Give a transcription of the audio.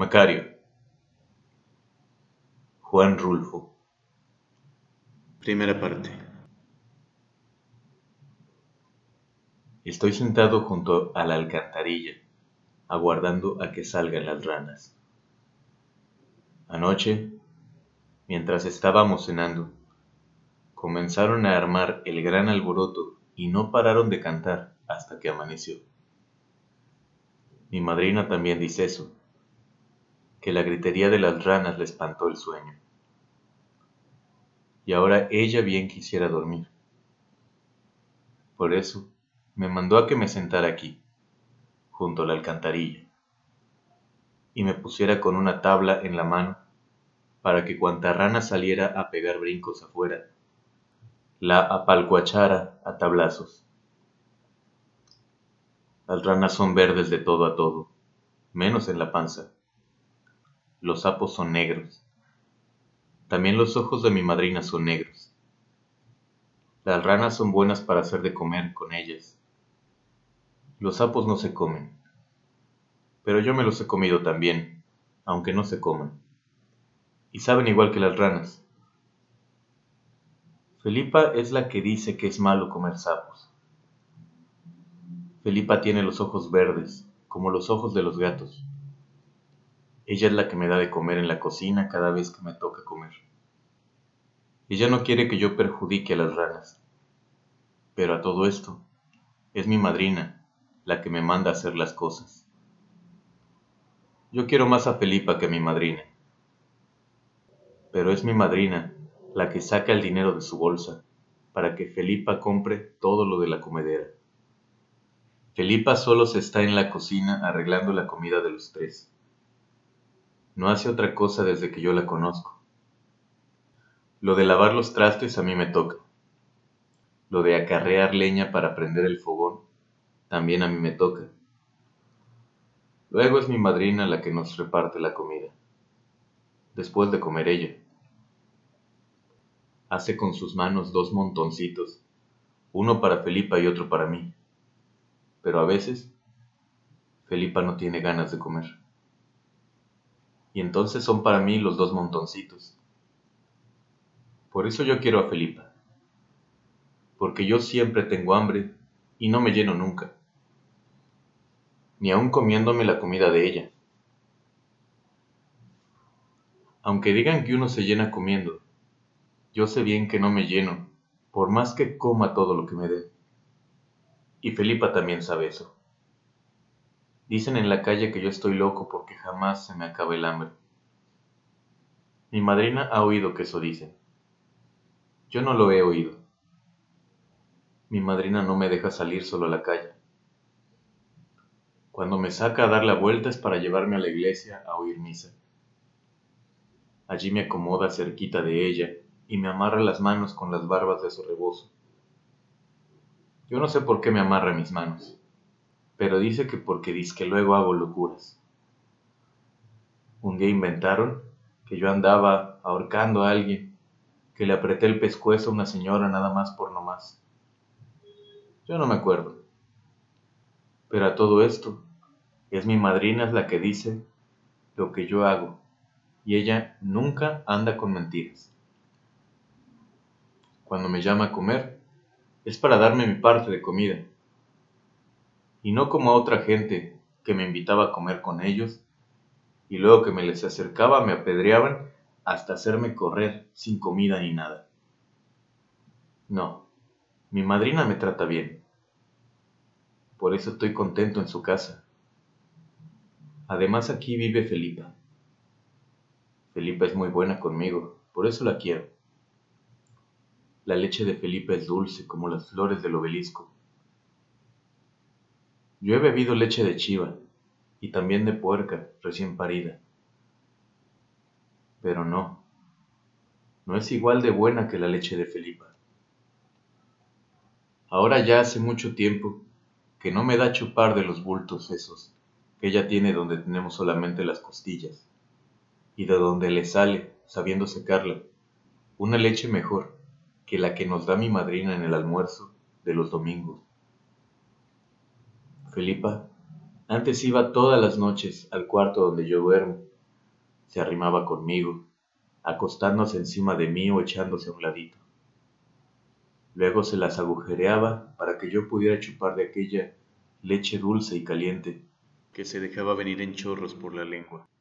Macario. Juan Rulfo. Primera parte. Estoy sentado junto a la alcantarilla, aguardando a que salgan las ranas. Anoche, mientras estábamos cenando, comenzaron a armar el gran alboroto y no pararon de cantar hasta que amaneció. Mi madrina también dice eso, que la gritería de las ranas le espantó el sueño. Y ahora ella bien quisiera dormir. Por eso me mandó a que me sentara aquí, junto a la alcantarilla, y me pusiera con una tabla en la mano para que cuanta rana saliera a pegar brincos afuera, la apalcuachara a tablazos. Las ranas son verdes de todo a todo, menos en la panza los sapos son negros. También los ojos de mi madrina son negros. Las ranas son buenas para hacer de comer con ellas. Los sapos no se comen, pero yo me los he comido también, aunque no se coman. Y saben igual que las ranas. Felipa es la que dice que es malo comer sapos. Felipa tiene los ojos verdes, como los ojos de los gatos. Ella es la que me da de comer en la cocina cada vez que me toca comer. Ella no quiere que yo perjudique a las ranas. Pero a todo esto, es mi madrina la que me manda a hacer las cosas. Yo quiero más a Felipa que a mi madrina. Pero es mi madrina la que saca el dinero de su bolsa para que Felipa compre todo lo de la comedera. Felipa solo se está en la cocina arreglando la comida de los tres. No hace otra cosa desde que yo la conozco. Lo de lavar los trastes a mí me toca. Lo de acarrear leña para prender el fogón también a mí me toca. Luego es mi madrina la que nos reparte la comida, después de comer ella. Hace con sus manos dos montoncitos, uno para Felipa y otro para mí. Pero a veces, Felipa no tiene ganas de comer y entonces son para mí los dos montoncitos. Por eso yo quiero a Felipa, porque yo siempre tengo hambre y no me lleno nunca, ni aun comiéndome la comida de ella. Aunque digan que uno se llena comiendo, yo sé bien que no me lleno, por más que coma todo lo que me dé. Y Felipa también sabe eso. Dicen en la calle que yo estoy loco porque jamás se me acaba el hambre. Mi madrina ha oído que eso dicen. Yo no lo he oído. Mi madrina no me deja salir solo a la calle. Cuando me saca a dar la vuelta es para llevarme a la iglesia a oír misa. Allí me acomoda cerquita de ella y me amarra las manos con las barbas de su rebozo. Yo no sé por qué me amarra mis manos pero dice que porque que luego hago locuras. Un día inventaron que yo andaba ahorcando a alguien, que le apreté el pescuezo a una señora nada más por no más. Yo no me acuerdo. Pero a todo esto, es mi madrina la que dice lo que yo hago, y ella nunca anda con mentiras. Cuando me llama a comer, es para darme mi parte de comida y no como a otra gente que me invitaba a comer con ellos, y luego que me les acercaba me apedreaban hasta hacerme correr sin comida ni nada. No, mi madrina me trata bien. Por eso estoy contento en su casa. Además aquí vive Felipa. Felipa es muy buena conmigo, por eso la quiero. La leche de Felipa es dulce como las flores del obelisco yo he bebido leche de chiva y también de puerca recién parida. Pero no, no es igual de buena que la leche de Felipa. Ahora ya hace mucho tiempo que no me da chupar de los bultos esos que ella tiene donde tenemos solamente las costillas, y de donde le sale, sabiendo secarla, una leche mejor que la que nos da mi madrina en el almuerzo de los domingos. Felipa antes iba todas las noches al cuarto donde yo duermo se arrimaba conmigo, acostándose encima de mí o echándose a un ladito. Luego se las agujereaba para que yo pudiera chupar de aquella leche dulce y caliente que se dejaba venir en chorros por la lengua.